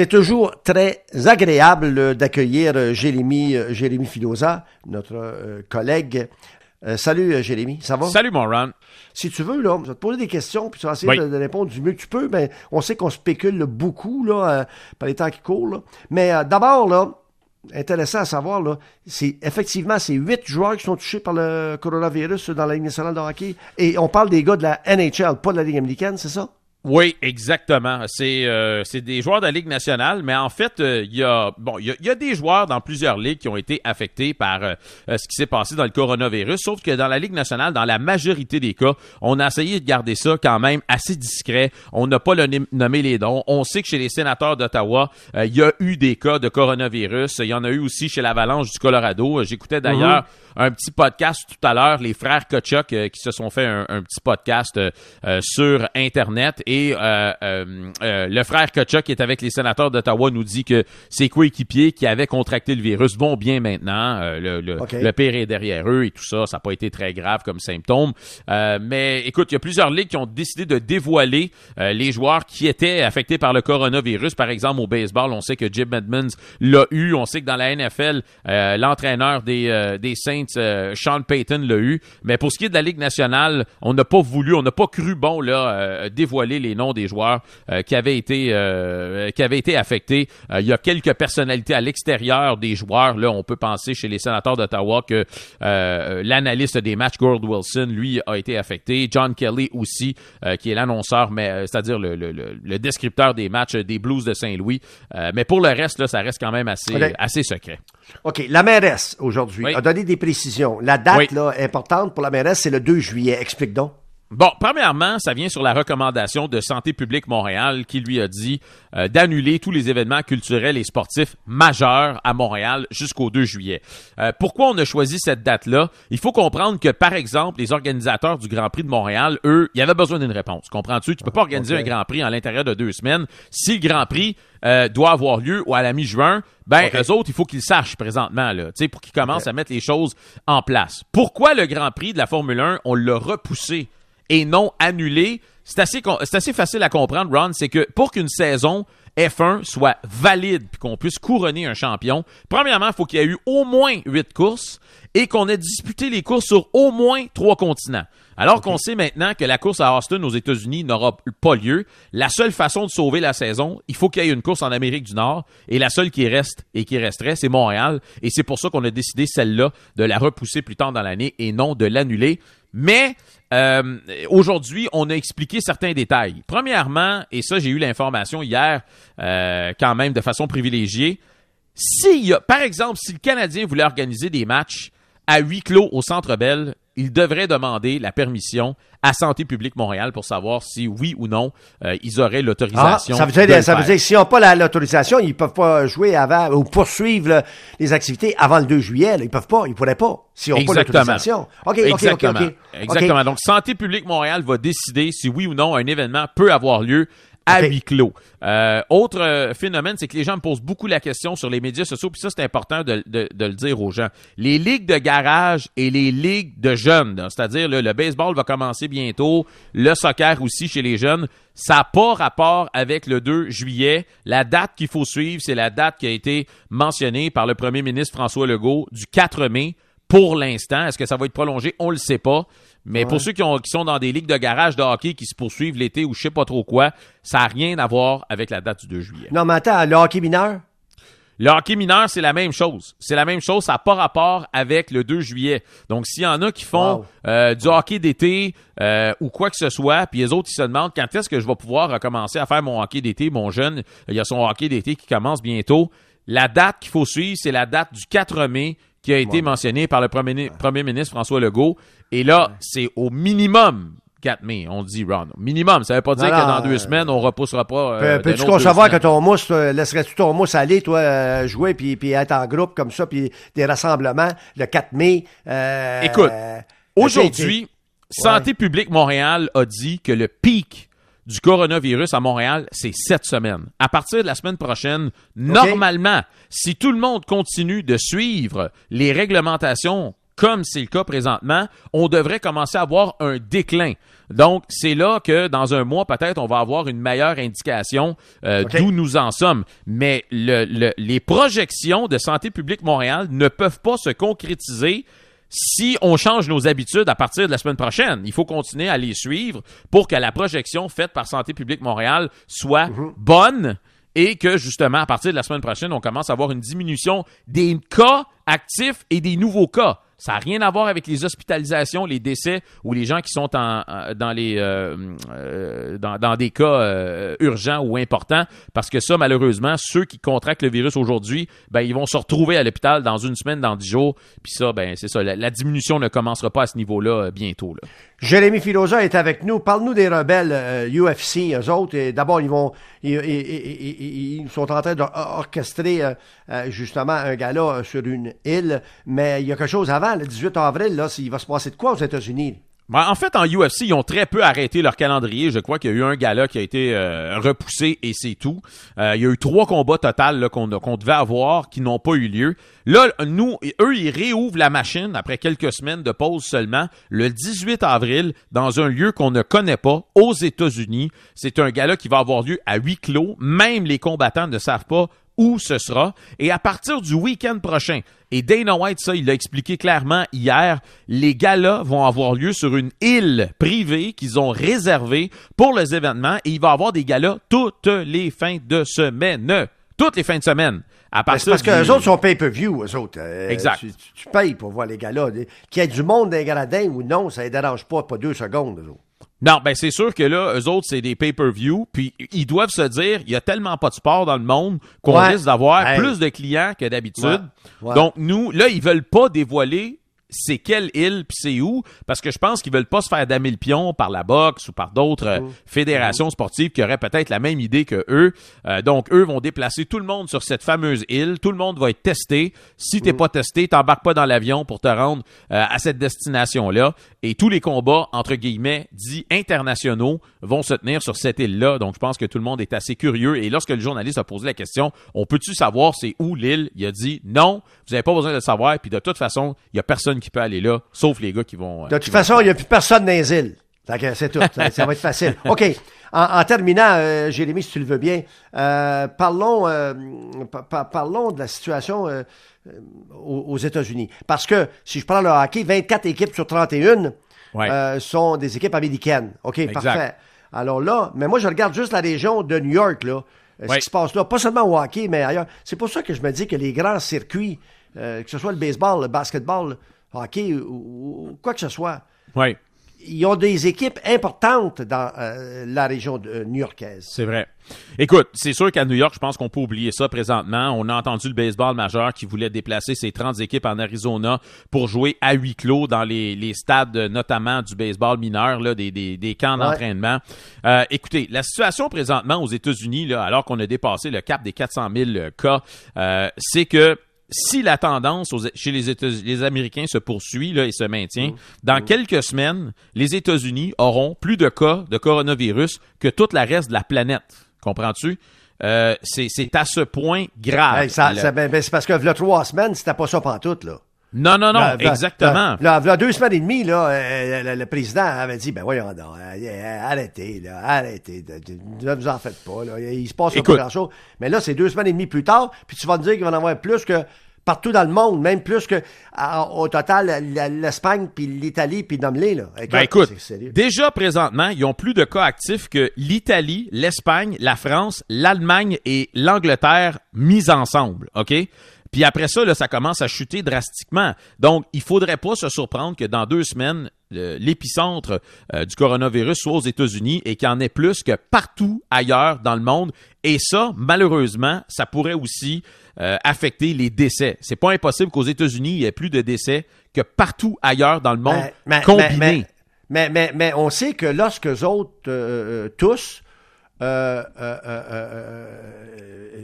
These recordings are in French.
C'est toujours très agréable euh, d'accueillir euh, Jérémy, euh, Jérémy Filosa, notre collègue. Euh, salut Jérémy, ça va? Salut mon Ron. Si tu veux, là, je vais te poser des questions, puis tu vas essayer Oui. de, de répondre du mieux que tu peux. Mais on sait qu'on spécule là, beaucoup là, euh, par les temps qui courent. là. Mais euh, d'abord, là, intéressant à savoir, là, c'est effectivement ces huit joueurs qui sont touchés par le coronavirus dans la Ligue nationale de hockey. Et on parle des gars de la NHL, pas de la Ligue américaine, c'est ça? Oui, exactement. C'est euh, c'est des joueurs de la Ligue nationale, mais en fait, euh, il y a bon, il y y a des joueurs dans plusieurs ligues qui ont été affectés par euh, euh, ce qui s'est passé dans le coronavirus. Sauf que dans la Ligue nationale, dans la majorité des cas, on a essayé de garder ça quand même assez discret. On n'a pas le nom- nommé les dons. On sait que chez les sénateurs d'Ottawa, il y a eu des cas de coronavirus. Il y en a eu aussi chez l'Avalanche du Colorado. J'écoutais d'ailleurs un petit podcast tout à l'heure, les frères euh, qui se sont fait un, un petit podcast sur Internet et euh, euh, euh, le frère Kachuk qui est avec les sénateurs d'Ottawa nous dit que ses coéquipiers qui avaient contracté le virus vont bien maintenant. Euh, le, le, le pire est derrière eux et tout ça. Ça n'a pas été très grave comme symptôme. Euh, mais écoute, il y a plusieurs ligues qui ont décidé de dévoiler euh, les joueurs qui étaient affectés par le coronavirus. Par exemple, au baseball, on sait que Jim Edmonds l'a eu. On sait que dans la NFL, euh, l'entraîneur des, euh, des Saints, Sean Payton, l'a eu. Mais pour ce qui est de la Ligue nationale, on n'a pas voulu, on n'a pas cru bon là euh, dévoiler les noms des joueurs euh, qui avaient été euh, qui avaient été affectés. Euh, il y a quelques personnalités à l'extérieur des joueurs. Là, on peut penser chez les sénateurs d'Ottawa que euh, l'analyste des matchs, Gord Wilson, lui, a été affecté. John Kelly aussi, euh, qui est l'annonceur, mais euh, c'est-à-dire le, le, le, le descripteur des matchs des Blues de Saint-Louis. Euh, mais pour le reste, là, ça reste quand même assez, assez secret. OK. La mairesse, aujourd'hui, Oui. a donné des précisions. La date, Oui. là, importante pour la mairesse, c'est le 2 juillet. Explique donc. Bon, premièrement, ça vient sur la recommandation de Santé publique Montréal qui lui a dit euh, d'annuler tous les événements culturels et sportifs majeurs à Montréal jusqu'au 2 juillet. Euh, pourquoi on a choisi cette date-là? Il faut comprendre que, par exemple, les organisateurs du Grand Prix de Montréal, eux, il y avait besoin d'une réponse. Comprends-tu? Tu peux pas organiser un Grand Prix en l'intérieur de deux semaines. Si le Grand Prix euh, doit avoir lieu ou à la mi-juin, ben, eux autres, il faut qu'ils sachent présentement, là, tu sais, pour qu'ils commencent à mettre les choses en place. Pourquoi le Grand Prix de la Formule 1, on l'a repoussé? Et non annulé? C'est assez, con- c'est assez facile à comprendre, Ron. C'est que pour qu'une saison F1 soit valide puis qu'on puisse couronner un champion, premièrement, il faut qu'il y ait eu au moins huit courses et qu'on ait disputé les courses sur au moins trois continents. Alors qu'on sait maintenant que la course à Austin aux États-Unis n'aura pas lieu, la seule façon de sauver la saison, il faut qu'il y ait une course en Amérique du Nord et la seule qui reste et qui resterait, c'est Montréal. Et c'est pour ça qu'on a décidé celle-là de la repousser plus tard dans l'année et non de l'annuler. Mais euh, aujourd'hui, on a expliqué certains détails. Premièrement, et ça j'ai eu l'information hier euh, quand même de façon privilégiée, a, par exemple, si le Canadien voulait organiser des matchs à huis clos au Centre Bell, il devrait demander la permission à Santé publique Montréal pour savoir si oui ou non euh, ils auraient Ah, l'autorisation. ça veut dire, de le ça veut dire que s'ils n'ont pas la- l'autorisation, ils peuvent pas jouer avant ou poursuivre là, les activités avant le 2 juillet. là. Ils peuvent pas, ils pourraient pas s'ils n'ont pas l'autorisation. OK, OK, OK, Exactement. Exactement. Donc, Santé publique Montréal va décider si oui ou non un événement peut avoir lieu à huis clos. Euh, autre euh, phénomène, c'est que les gens me posent beaucoup la question sur les médias sociaux, puis ça, c'est important de, de- de le dire aux gens. Les ligues de garage et les ligues de jeunes, c'est-à-dire le baseball va commencer bientôt, le soccer aussi chez les jeunes, ça n'a pas rapport avec le 2 juillet. La date qu'il faut suivre, c'est la date qui a été mentionnée par le premier ministre François Legault du 4 mai pour l'instant. Est-ce que ça va être prolongé? On le sait pas. Mais pour ceux qui, ont- qui sont dans des ligues de garage de hockey qui se poursuivent l'été ou je sais pas trop quoi, ça n'a rien à voir avec la date du 2 juillet. Non, mais attends, le hockey mineur? Le hockey mineur, c'est la même chose. C'est la même chose, ça n'a pas rapport avec le 2 juillet. Donc, s'il y en a qui font Wow. euh, du hockey d'été euh, ou quoi que ce soit, puis les autres, ils se demandent quand est-ce que je vais pouvoir recommencer à faire mon hockey d'été, mon jeune, il y a son hockey d'été qui commence bientôt. La date qu'il faut suivre, c'est la date du 4 mai qui a été mentionnée par le premier, premier ministre François Legault. Et là, c'est au minimum 4 mai, on dit, Ron. Minimum, ça veut pas dire Non, que non, dans deux euh, semaines, on repoussera pas. euh, Peux- Peux-tu concevoir que ton mousse, toi, laisserais-tu ton mousse aller, toi, euh, jouer, puis, puis être en groupe comme ça, puis des rassemblements le 4 mai? euh, Écoute, euh, Aujourd'hui, Santé publique Montréal a dit que le pic du coronavirus à Montréal, c'est cette semaine. À partir de la semaine prochaine, normalement, si tout le monde continue de suivre les réglementations comme c'est le cas présentement, on devrait commencer à avoir un déclin. Donc, c'est là que dans un mois, peut-être, on va avoir une meilleure indication euh, d'où nous en sommes. Mais le, les projections de Santé publique Montréal ne peuvent pas se concrétiser si on change nos habitudes à partir de la semaine prochaine. Il faut continuer à les suivre pour que la projection faite par Santé publique Montréal soit mhm. bonne et que justement, à partir de la semaine prochaine, on commence à avoir une diminution des cas actifs et des nouveaux cas. Ça n'a rien à voir avec les hospitalisations, les décès ou les gens qui sont en, euh, euh, dans, des cas euh, urgents ou importants, parce que ça, malheureusement, ceux qui contractent le virus aujourd'hui, ben, ils vont se retrouver à l'hôpital dans une semaine, dans dix jours. Puis ça, ben, c'est ça. La, diminution ne commencera pas à ce niveau-là bientôt. Là. Jérémy Filosa est avec nous. Parle-nous des rebelles UFC, eux autres. D'abord, ils vont ils, sont en train d'orchestrer justement un gala sur une île, mais il y a quelque chose avant le 18 avril, là, il va se passer de quoi aux États-Unis? Ben, en fait, en UFC, ils ont très peu arrêté leur calendrier. Je crois qu'il y a eu un gala qui a été euh, repoussé et c'est tout. Euh, il y a eu trois combats total qu'on devait avoir qui n'ont pas eu lieu. Là, nous, eux, ils réouvrent la machine après quelques semaines de pause seulement le 18 avril dans un lieu qu'on ne connaît pas aux États-Unis. C'est un gala qui va avoir lieu à huis clos. Même les combattants ne savent pas où ce sera. Et à partir du week-end prochain, et Dana White, ça, il l'a expliqué clairement hier, les galas vont avoir lieu sur une île privée qu'ils ont réservée pour les événements et il va y avoir des galas toutes les fins de semaine. Toutes les fins de semaine. À parce que les autres sont pay-per-view, eux autres. Euh, exact. Tu, payes pour voir les galas. Qu'il y ait du monde dans les gradins ou non, ça ne dérange pas, pas deux secondes, eux autres. Non, ben c'est sûr que là, eux autres, c'est des pay-per-view, puis ils doivent se dire, il y a tellement pas de sport dans le monde qu'on risque d'avoir plus de clients que d'habitude. Donc nous, là, ils veulent pas dévoiler c'est quelle île puis c'est où parce que je pense qu'ils veulent pas se faire damer le pion par la boxe ou par d'autres euh, mmh. fédérations sportives qui auraient peut-être la même idée que eux. Euh, donc eux vont déplacer tout le monde sur cette fameuse île, tout le monde va être testé. Si t'es mmh. pas testé, t'embarques pas dans l'avion pour te rendre euh, à cette destination là et tous les combats entre guillemets dits internationaux vont se tenir sur cette île là. Donc je pense que tout le monde est assez curieux et lorsque le journaliste a posé la question, on peut-tu savoir c'est où l'île? Il a dit non, vous avez pas besoin de le savoir puis de toute façon, il y a personne qui peut aller là, sauf les gars qui vont. Euh, de toute façon, il n'y a plus personne dans les îles. C'est tout. ça, va être facile. OK. En, terminant, euh, Jérémy, si tu le veux bien, euh, parlons, parlons de la situation aux, États-Unis. Parce que si je prends le hockey, 24 équipes sur 31 sont des équipes américaines. OK, parfait. Alors là, mais moi, je regarde juste la région de New York, là. Ce qui se passe là, pas seulement au hockey, mais ailleurs. C'est pour ça que je me dis que les grands circuits, que ce soit le baseball, le basketball, hockey ou, quoi que ce soit. Oui. Ils ont des équipes importantes dans euh, la région euh, new-yorkaise. C'est vrai. Écoute, c'est sûr qu'à New York, je pense qu'on peut oublier ça présentement. On a entendu le baseball majeur qui voulait déplacer ses 30 équipes en Arizona pour jouer à huis clos dans les, les stades, notamment du baseball mineur, là, des, des, des camps d'entraînement. Euh, écoutez, la situation présentement aux États-Unis, alors qu'on a dépassé le cap des 400 000 cas, c'est que si la tendance chez les, les Américains se poursuit là, et se maintient, mmh. dans mmh. quelques semaines, les États-Unis auront plus de cas de coronavirus que toute la reste de la planète. Comprends-tu? Euh, c'est à ce point grave. Ben, ben, c'est parce que là, trois semaines, c'était pas ça tout là. Non, non, non, exactement. Là, là, deux semaines et demie, là, euh, le, président avait dit, ben voyons donc, euh, arrêtez, là, arrêtez, ne vous en faites pas, là, il se passe pas grand-chose. Mais là, c'est deux semaines et demie plus tard, puis tu vas me dire qu'il va en avoir plus que partout dans le monde, même plus que au total l'Espagne puis l'Italie puis nomme là. ben écoute, déjà présentement, ils ont plus de cas actifs que l'Italie, l'Espagne, la France, l'Allemagne et l'Angleterre mis ensemble, OK? Puis après ça, là, ça commence à chuter drastiquement. Donc, il faudrait pas se surprendre que dans deux semaines, l'épicentre euh, du coronavirus soit aux États-Unis et qu'il y en ait plus que partout ailleurs dans le monde. Et ça, malheureusement, ça pourrait aussi euh, affecter les décès. C'est pas impossible qu'aux États-Unis, il y ait plus de décès que partout ailleurs dans le monde mais, combiné. Mais, mais, mais, on sait que lorsque autres euh, tous,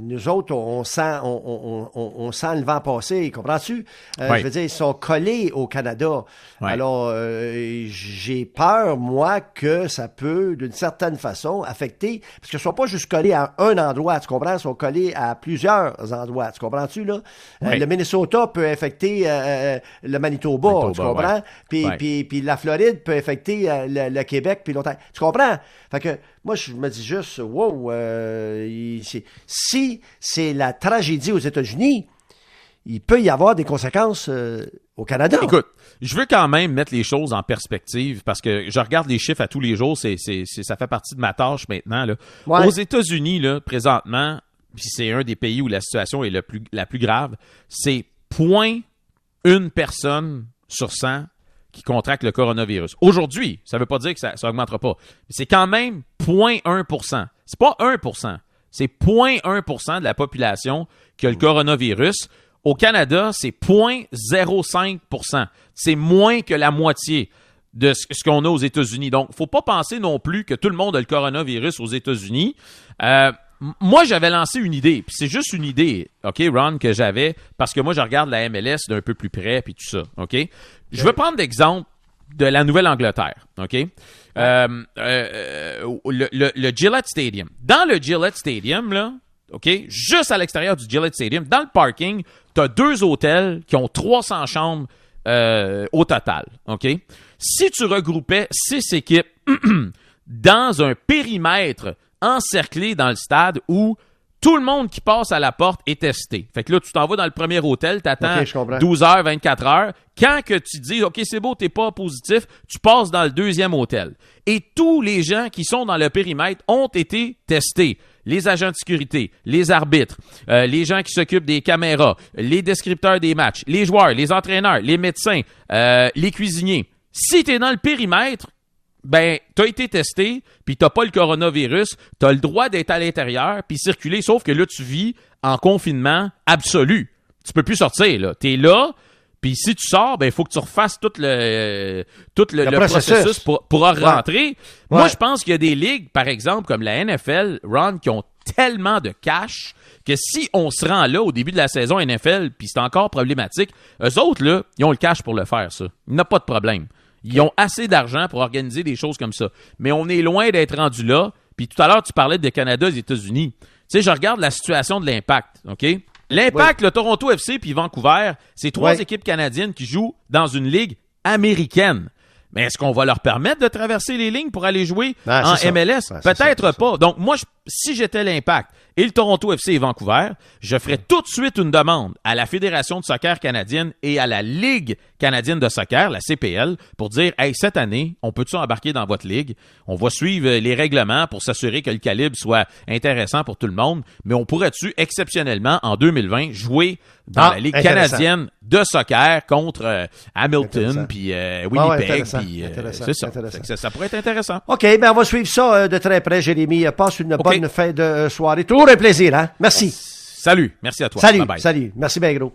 nous autres, on sent, on, on, on, sent le vent passer, comprends-tu? Euh. Je veux dire, ils sont collés au Canada. Alors, euh, j'ai peur, moi, que ça peut, d'une certaine façon, affecter, parce qu'ils ne sont pas juste collés à un endroit, tu comprends? Ils sont collés à plusieurs endroits, tu comprends-tu, là? Euh, le Minnesota peut affecter euh, le Manitoba, Manitoba, tu comprends? Puis, puis, puis la Floride peut affecter euh, le, le Québec puis l'Ontario. Tu comprends? Fait que moi, je me dis juste, wow, euh, il- si c'est la tragédie aux États-Unis, il peut y avoir des conséquences euh, au Canada. Écoute, je veux quand même mettre les choses en perspective parce que je regarde les chiffres à tous les jours, c'est, c'est, c'est- ça fait partie de ma tâche maintenant. Là. Ouais. Aux États-Unis, là, présentement, puis c'est un des pays où la situation est le plus, la plus grave, c'est point une personne sur 100 qui contracte le coronavirus. Aujourd'hui, ça ne veut pas dire que ça n'augmentera pas, mais c'est quand même 0.1% C'est pas 1% c'est 0.1% de la population qui a le coronavirus. Au Canada, c'est 0.05% C'est moins que la moitié de ce qu'on a aux États-Unis. Donc, faut pas penser non plus que tout le monde a le coronavirus aux États-Unis. Euh, moi, j'avais lancé une idée, c'est juste une idée, OK, Ron, que j'avais, parce que moi, je regarde la MLS d'un peu plus près, puis tout ça, OK? Je veux prendre l'exemple de la Nouvelle-Angleterre, OK? Euh, euh, le Gillette Stadium. Dans le Gillette Stadium, là, OK? Juste à l'extérieur du Gillette Stadium, dans le parking, tu as deux hôtels qui ont 300 chambres euh, au total, OK? Si tu regroupais six équipes dans un périmètre encerclé dans le stade où tout le monde qui passe à la porte est testé. Fait que là, tu t'en vas dans le premier hôtel, t'attends Ok, je comprends. 12 heures, 24 heures. Quand que tu dis, OK, c'est beau, t'es pas positif, tu passes dans le deuxième hôtel. Et tous les gens qui sont dans le périmètre ont été testés. Les agents de sécurité, les arbitres, euh, les gens qui s'occupent des caméras, les descripteurs des matchs, les joueurs, les entraîneurs, les médecins, euh, les cuisiniers. Si tu es dans le périmètre, ben, t'as été testé, puis t'as pas le coronavirus, t'as le droit d'être à l'intérieur, puis circuler, sauf que là, tu vis en confinement absolu. Tu peux plus sortir, là. T'es là, puis si tu sors, ben, il faut que tu refasses tout le, tout le, Le le processus. processus pour, pour en Ouais. rentrer. Moi, je pense qu'il y a des ligues, par exemple, comme la NFL, Ron, qui ont tellement de cash que si on se rend là au début de la saison NFL, puis c'est encore problématique, eux autres, là, ils ont le cash pour le faire, ça. Il n'y a pas de problème. Ils ont assez d'argent pour organiser des choses comme ça. Mais on est loin d'être rendu là. Puis tout à l'heure, tu parlais de Canada et États-Unis. Tu sais, je regarde la situation de l'impact, OK? L'impact, le Toronto FC puis Vancouver, c'est trois Ouais. équipes canadiennes qui jouent dans une ligue américaine. Mais est-ce qu'on va leur permettre de traverser les lignes pour aller jouer Ah, en. MLS? Ça, Peut-être pas. Donc, moi, je- si j'étais l'impact et le Toronto FC et Vancouver, je ferais tout de suite une demande à la Fédération de soccer canadienne et à la Ligue canadienne de soccer, la CPL, pour dire, hey, cette année, on peut-tu embarquer dans votre ligue? On va suivre les règlements pour s'assurer que le calibre soit intéressant pour tout le monde, mais on pourrait-tu, exceptionnellement, en 2020, jouer dans Ah, la Ligue canadienne de soccer contre euh, Hamilton, puis euh, Winnipeg, puis euh, c'est ça. ça. Pourrait être intéressant. OK, ben on va suivre ça de très près, Jérémy. Passe une OK. Bonne fin de soirée. Toujours un plaisir, hein? Merci. Salut, merci à toi. Salut, Bye bye. salut. Merci bien gros.